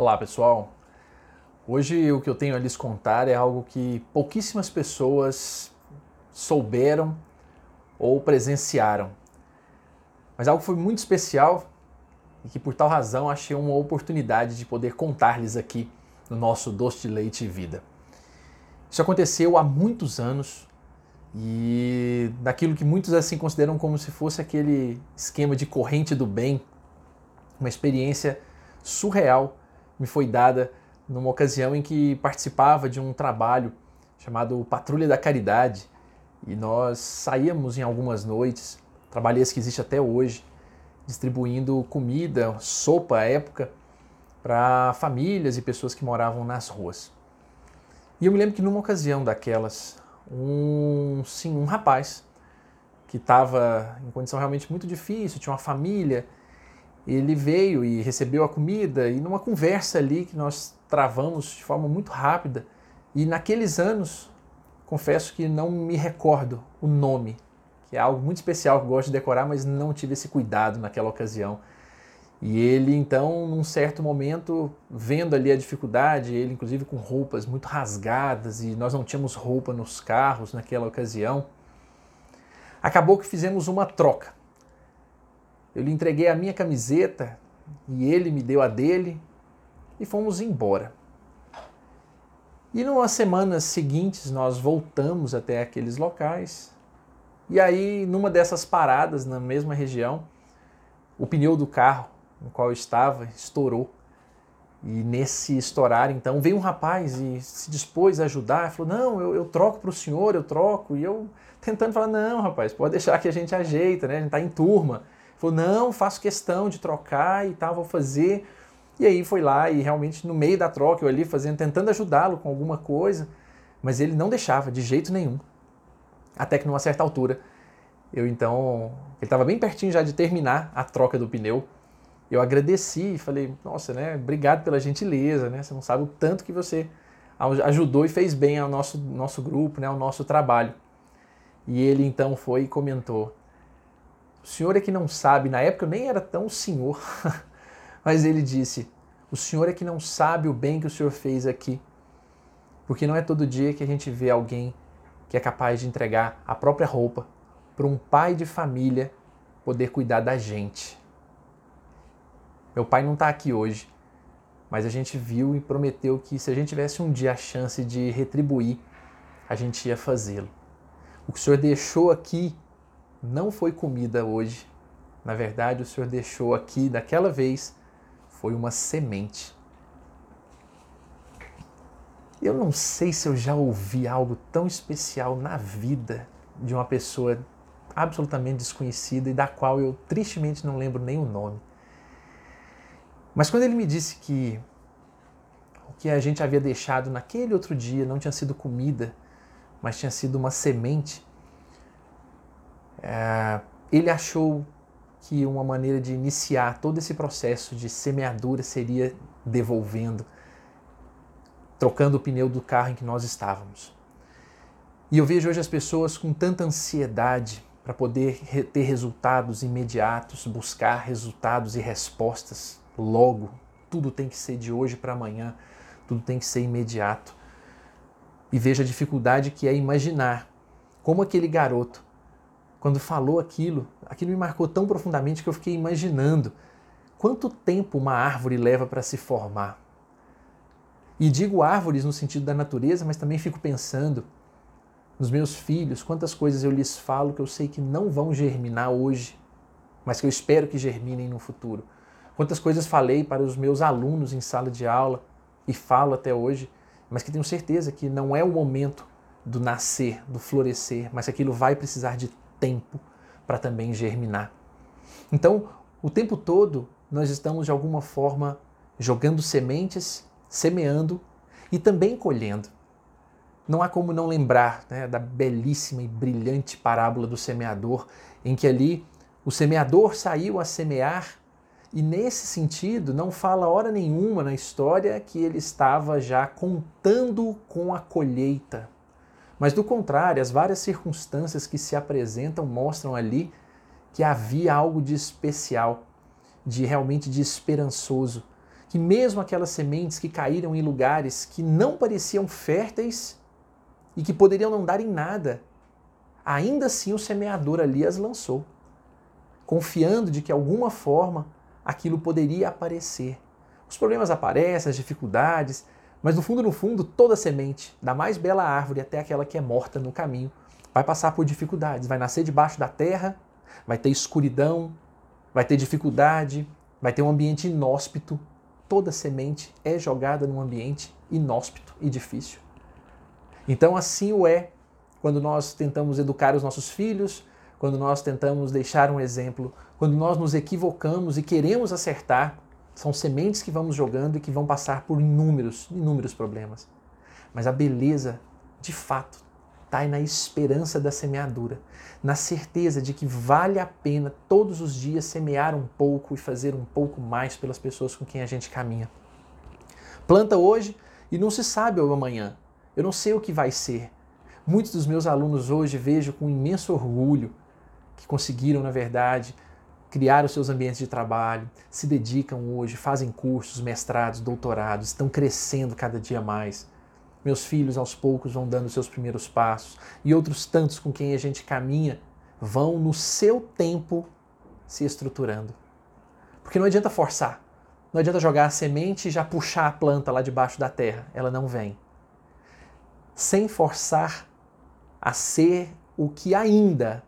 Olá pessoal, hoje o que eu tenho a lhes contar é algo que pouquíssimas pessoas souberam ou presenciaram, mas algo que foi muito especial e que por tal razão achei uma oportunidade de poder contar-lhes aqui no nosso Doce de Leite e Vida. Isso aconteceu há muitos anos e daquilo que muitos assim consideram como se fosse aquele esquema de corrente do bem, uma experiência surreal me foi dada numa ocasião em que participava de um trabalho chamado Patrulha da Caridade e nós saíamos em algumas noites, trabalho que existe até hoje, distribuindo comida, sopa à época, para famílias e pessoas que moravam nas ruas. E eu me lembro que numa ocasião daquelas, um, sim, um rapaz que estava em condição realmente muito difícil, tinha uma família, ele veio e recebeu a comida e numa conversa ali que nós travamos de forma muito rápida e naqueles anos confesso que não me recordo o nome, que é algo muito especial que eu gosto de decorar, mas não tive esse cuidado naquela ocasião. E ele então, num certo momento, vendo ali a dificuldade, ele inclusive com roupas muito rasgadas e nós não tínhamos roupa nos carros naquela ocasião, acabou que fizemos uma troca. Eu lhe entreguei a minha camiseta e ele me deu a dele e fomos embora. E nas semanas seguintes nós voltamos até aqueles locais. E aí, numa dessas paradas na mesma região, o pneu do carro no qual eu estava estourou. E nesse estourar, então, veio um rapaz e se dispôs a ajudar. Falou: Não, eu, eu troco para o senhor, eu troco. E eu tentando falar: Não, rapaz, pode deixar que a gente ajeita, né? A gente está em turma. Falou, não, faço questão de trocar e tal, vou fazer. E aí foi lá e realmente no meio da troca, eu ali fazendo, tentando ajudá-lo com alguma coisa, mas ele não deixava de jeito nenhum. Até que numa certa altura, eu então, ele estava bem pertinho já de terminar a troca do pneu. Eu agradeci e falei, nossa, né, obrigado pela gentileza, né? Você não sabe o tanto que você ajudou e fez bem ao nosso nosso grupo, né, ao nosso trabalho. E ele então foi e comentou: o senhor é que não sabe, na época eu nem era tão senhor, mas ele disse: O senhor é que não sabe o bem que o senhor fez aqui. Porque não é todo dia que a gente vê alguém que é capaz de entregar a própria roupa para um pai de família poder cuidar da gente. Meu pai não está aqui hoje, mas a gente viu e prometeu que se a gente tivesse um dia a chance de retribuir, a gente ia fazê-lo. O que o senhor deixou aqui não foi comida hoje. Na verdade, o Senhor deixou aqui daquela vez foi uma semente. Eu não sei se eu já ouvi algo tão especial na vida de uma pessoa absolutamente desconhecida e da qual eu tristemente não lembro nem o nome. Mas quando ele me disse que o que a gente havia deixado naquele outro dia não tinha sido comida, mas tinha sido uma semente, é, ele achou que uma maneira de iniciar todo esse processo de semeadura seria devolvendo, trocando o pneu do carro em que nós estávamos. E eu vejo hoje as pessoas com tanta ansiedade para poder ter resultados imediatos, buscar resultados e respostas logo. Tudo tem que ser de hoje para amanhã, tudo tem que ser imediato. E vejo a dificuldade que é imaginar como aquele garoto quando falou aquilo, aquilo me marcou tão profundamente que eu fiquei imaginando quanto tempo uma árvore leva para se formar. E digo árvores no sentido da natureza, mas também fico pensando nos meus filhos, quantas coisas eu lhes falo que eu sei que não vão germinar hoje, mas que eu espero que germinem no futuro. Quantas coisas falei para os meus alunos em sala de aula e falo até hoje, mas que tenho certeza que não é o momento do nascer, do florescer, mas que aquilo vai precisar de tempo para também germinar. Então, o tempo todo nós estamos de alguma forma jogando sementes, semeando e também colhendo. Não há como não lembrar né, da belíssima e brilhante parábola do semeador, em que ali o semeador saiu a semear e nesse sentido não fala hora nenhuma na história que ele estava já contando com a colheita mas do contrário, as várias circunstâncias que se apresentam mostram ali que havia algo de especial, de realmente de esperançoso, que mesmo aquelas sementes que caíram em lugares que não pareciam férteis e que poderiam não dar em nada, ainda assim o semeador ali as lançou, confiando de que alguma forma aquilo poderia aparecer. Os problemas aparecem, as dificuldades, mas no fundo, no fundo, toda semente, da mais bela árvore até aquela que é morta no caminho, vai passar por dificuldades, vai nascer debaixo da terra, vai ter escuridão, vai ter dificuldade, vai ter um ambiente inóspito. Toda semente é jogada num ambiente inóspito e difícil. Então, assim o é quando nós tentamos educar os nossos filhos, quando nós tentamos deixar um exemplo, quando nós nos equivocamos e queremos acertar, são sementes que vamos jogando e que vão passar por inúmeros, inúmeros problemas. Mas a beleza, de fato, está na esperança da semeadura, na certeza de que vale a pena todos os dias semear um pouco e fazer um pouco mais pelas pessoas com quem a gente caminha. Planta hoje e não se sabe o amanhã. Eu não sei o que vai ser. Muitos dos meus alunos hoje vejo com imenso orgulho que conseguiram, na verdade, criar os seus ambientes de trabalho, se dedicam hoje, fazem cursos, mestrados, doutorados, estão crescendo cada dia mais. Meus filhos, aos poucos, vão dando seus primeiros passos e outros tantos com quem a gente caminha vão, no seu tempo, se estruturando. Porque não adianta forçar, não adianta jogar a semente e já puxar a planta lá debaixo da terra, ela não vem. Sem forçar a ser o que ainda,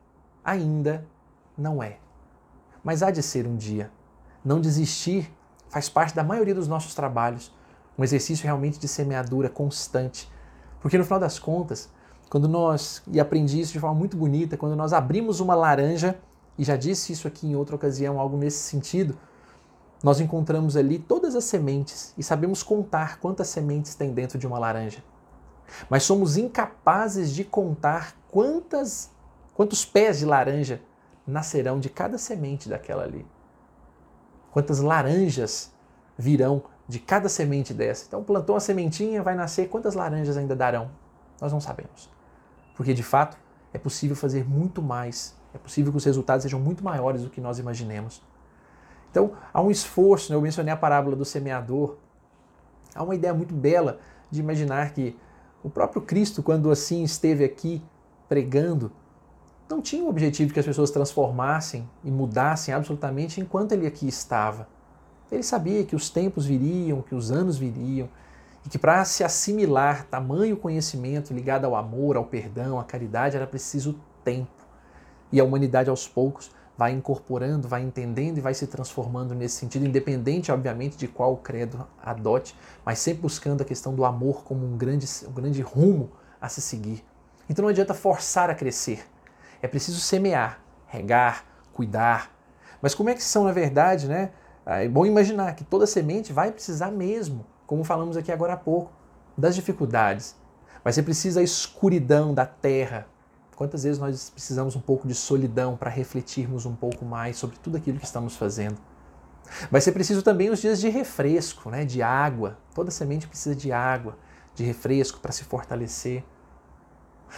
ainda não é mas há de ser um dia. Não desistir faz parte da maioria dos nossos trabalhos, um exercício realmente de semeadura constante. Porque no final das contas, quando nós, e aprendi isso de forma muito bonita, quando nós abrimos uma laranja, e já disse isso aqui em outra ocasião, algo nesse sentido, nós encontramos ali todas as sementes e sabemos contar quantas sementes tem dentro de uma laranja. Mas somos incapazes de contar quantas, quantos pés de laranja nascerão de cada semente daquela ali. Quantas laranjas virão de cada semente dessa. Então, plantou uma sementinha, vai nascer, quantas laranjas ainda darão? Nós não sabemos. Porque, de fato, é possível fazer muito mais. É possível que os resultados sejam muito maiores do que nós imaginemos. Então, há um esforço, né? eu mencionei a parábola do semeador. Há uma ideia muito bela de imaginar que o próprio Cristo, quando assim esteve aqui pregando, não tinha o objetivo que as pessoas transformassem e mudassem absolutamente enquanto ele aqui estava. Ele sabia que os tempos viriam, que os anos viriam, e que para se assimilar tamanho conhecimento ligado ao amor, ao perdão, à caridade, era preciso tempo. E a humanidade aos poucos vai incorporando, vai entendendo e vai se transformando nesse sentido, independente, obviamente, de qual credo adote, mas sempre buscando a questão do amor como um grande, um grande rumo a se seguir. Então não adianta forçar a crescer. É preciso semear, regar, cuidar. Mas como é que são, na verdade, né? Ah, é bom imaginar que toda semente vai precisar mesmo, como falamos aqui agora há pouco, das dificuldades. Vai ser preciso a escuridão da terra. Quantas vezes nós precisamos um pouco de solidão para refletirmos um pouco mais sobre tudo aquilo que estamos fazendo? Vai ser preciso também os dias de refresco, né? de água. Toda semente precisa de água, de refresco para se fortalecer.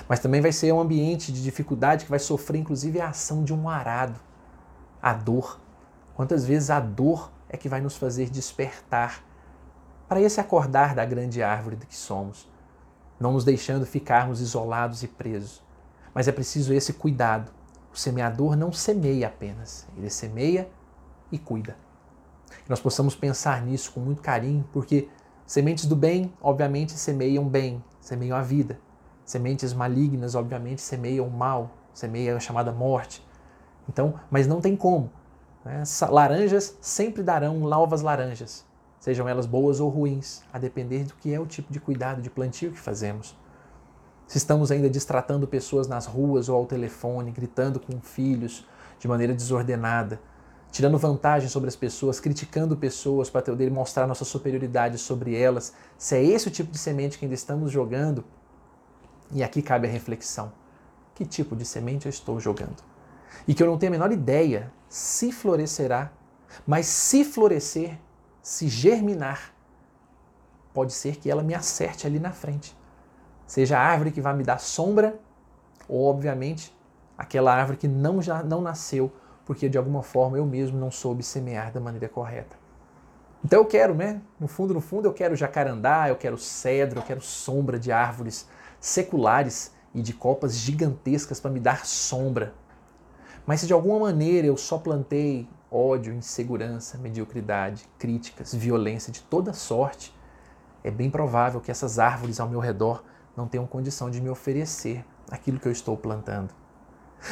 Mas também vai ser um ambiente de dificuldade que vai sofrer, inclusive, a ação de um arado, a dor. Quantas vezes a dor é que vai nos fazer despertar para esse acordar da grande árvore que somos, não nos deixando ficarmos isolados e presos. Mas é preciso esse cuidado. O semeador não semeia apenas, ele semeia e cuida. Que nós possamos pensar nisso com muito carinho, porque sementes do bem, obviamente, semeiam bem, semeiam a vida. Sementes malignas, obviamente, semeiam mal, semeiam a chamada morte. Então, mas não tem como. Né? Laranjas sempre darão novas laranjas, sejam elas boas ou ruins, a depender do que é o tipo de cuidado de plantio que fazemos. Se estamos ainda distratando pessoas nas ruas ou ao telefone, gritando com filhos de maneira desordenada, tirando vantagem sobre as pessoas, criticando pessoas para poder mostrar nossa superioridade sobre elas, se é esse o tipo de semente que ainda estamos jogando, e aqui cabe a reflexão: que tipo de semente eu estou jogando? E que eu não tenho a menor ideia se florescerá, mas se florescer, se germinar, pode ser que ela me acerte ali na frente. Seja a árvore que vai me dar sombra, ou, obviamente, aquela árvore que não, já, não nasceu porque de alguma forma eu mesmo não soube semear da maneira correta. Então eu quero, né? No fundo, no fundo, eu quero jacarandá, eu quero cedro, eu quero sombra de árvores seculares e de copas gigantescas para me dar sombra. Mas se de alguma maneira eu só plantei ódio, insegurança, mediocridade, críticas, violência de toda sorte, é bem provável que essas árvores ao meu redor não tenham condição de me oferecer aquilo que eu estou plantando.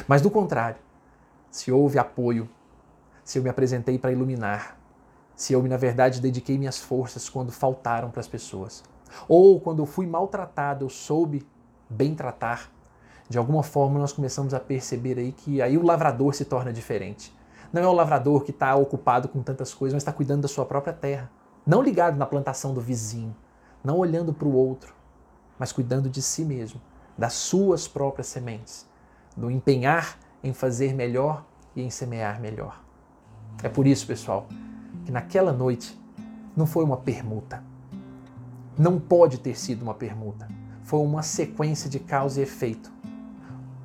Mas do contrário, se houve apoio, se eu me apresentei para iluminar, se eu, na verdade, dediquei minhas forças quando faltaram para as pessoas. Ou quando eu fui maltratado, eu soube bem tratar. De alguma forma, nós começamos a perceber aí que aí o lavrador se torna diferente. Não é o lavrador que está ocupado com tantas coisas, mas está cuidando da sua própria terra. Não ligado na plantação do vizinho, não olhando para o outro, mas cuidando de si mesmo, das suas próprias sementes, do empenhar em fazer melhor e em semear melhor. É por isso, pessoal, que naquela noite não foi uma permuta. Não pode ter sido uma permuta. Foi uma sequência de causa e efeito.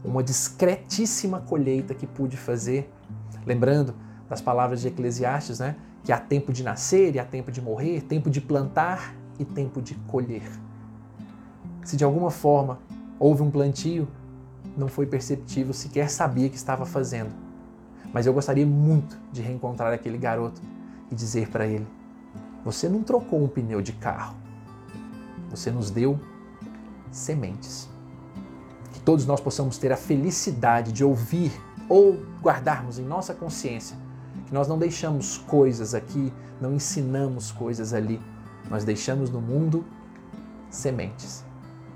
Uma discretíssima colheita que pude fazer, lembrando das palavras de Eclesiastes, né? Que há tempo de nascer e há tempo de morrer, tempo de plantar e tempo de colher. Se de alguma forma houve um plantio, não foi perceptível, sequer sabia que estava fazendo. Mas eu gostaria muito de reencontrar aquele garoto e dizer para ele: Você não trocou um pneu de carro, você nos deu sementes. Que todos nós possamos ter a felicidade de ouvir ou guardarmos em nossa consciência que nós não deixamos coisas aqui, não ensinamos coisas ali, nós deixamos no mundo sementes.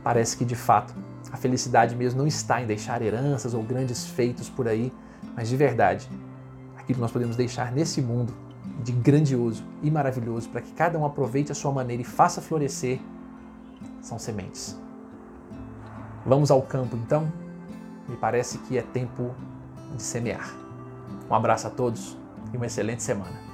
Parece que de fato a felicidade mesmo não está em deixar heranças ou grandes feitos por aí, mas de verdade, aquilo que nós podemos deixar nesse mundo de grandioso e maravilhoso para que cada um aproveite a sua maneira e faça florescer são sementes. Vamos ao campo então? Me parece que é tempo de semear. Um abraço a todos e uma excelente semana.